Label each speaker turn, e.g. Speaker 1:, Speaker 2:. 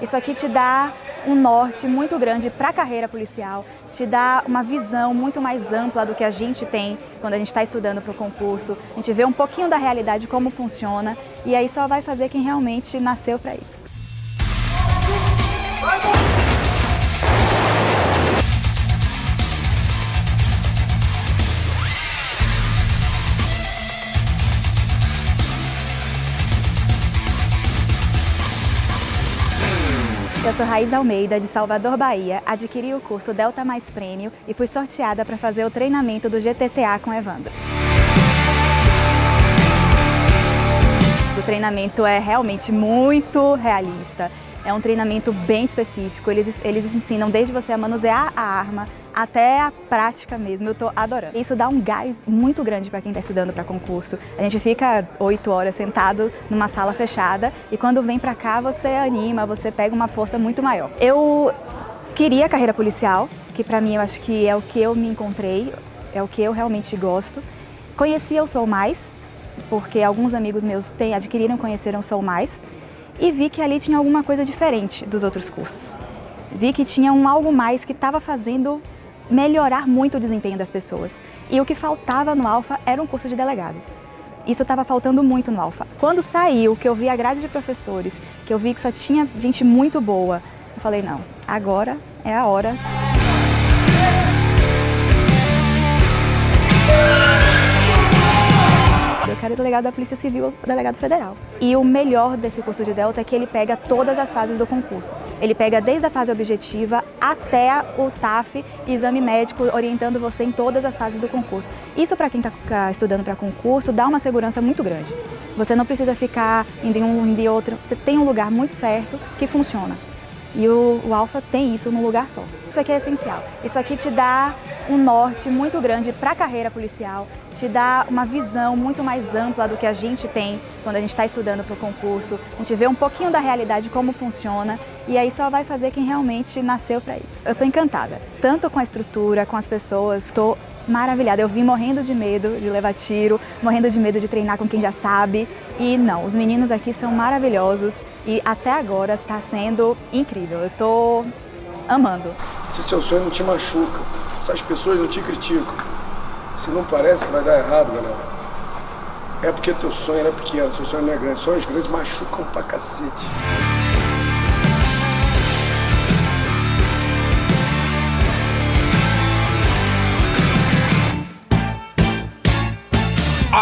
Speaker 1: Isso aqui te dá um norte muito grande para a carreira policial, te dá uma visão muito mais ampla do que a gente tem quando a gente está estudando para o concurso. A gente vê um pouquinho da realidade, como funciona, e aí só vai fazer quem realmente nasceu para isso. Eu sou Raiz Almeida, de Salvador, Bahia. Adquiri o curso Delta Mais Prêmio e fui sorteada para fazer o treinamento do GTTA com Evandro. O treinamento é realmente muito realista. É um treinamento bem específico. Eles, eles ensinam desde você a manusear a arma até a prática mesmo. Eu estou adorando. Isso dá um gás muito grande para quem está estudando para concurso. A gente fica oito horas sentado numa sala fechada e quando vem para cá você anima, você pega uma força muito maior. Eu queria carreira policial, que para mim eu acho que é o que eu me encontrei, é o que eu realmente gosto. Conheci Eu Sou Mais, porque alguns amigos meus têm, adquiriram, conheceram Sou Mais e vi que ali tinha alguma coisa diferente dos outros cursos. Vi que tinha um algo mais que estava fazendo melhorar muito o desempenho das pessoas. E o que faltava no Alfa era um curso de delegado. Isso estava faltando muito no Alfa. Quando saiu, que eu vi a grade de professores, que eu vi que só tinha gente muito boa, eu falei, não, agora é a hora Quero delegado da Polícia Civil ou delegado federal. E o melhor desse curso de Delta é que ele pega todas as fases do concurso. Ele pega desde a fase objetiva até o TAF, exame médico, orientando você em todas as fases do concurso. Isso para quem está estudando para concurso dá uma segurança muito grande. Você não precisa ficar indo em um, indo em outro. Você tem um lugar muito certo que funciona. E o, o Alfa tem isso num lugar só. Isso aqui é essencial. Isso aqui te dá um norte muito grande para a carreira policial, te dá uma visão muito mais ampla do que a gente tem quando a gente está estudando para o concurso. A gente vê um pouquinho da realidade, como funciona, e aí só vai fazer quem realmente nasceu para isso. Eu estou encantada, tanto com a estrutura, com as pessoas, estou maravilhada. Eu vim morrendo de medo de levar tiro, morrendo de medo de treinar com quem já sabe. E não, os meninos aqui são maravilhosos e até agora está sendo incrível. Eu estou amando.
Speaker 2: Se seu sonho não te machuca, se as pessoas não te criticam, se não parece que vai dar errado, galera, é porque teu sonho era pequeno, seu sonho não é grande. Sonhos grandes machucam pra cacete.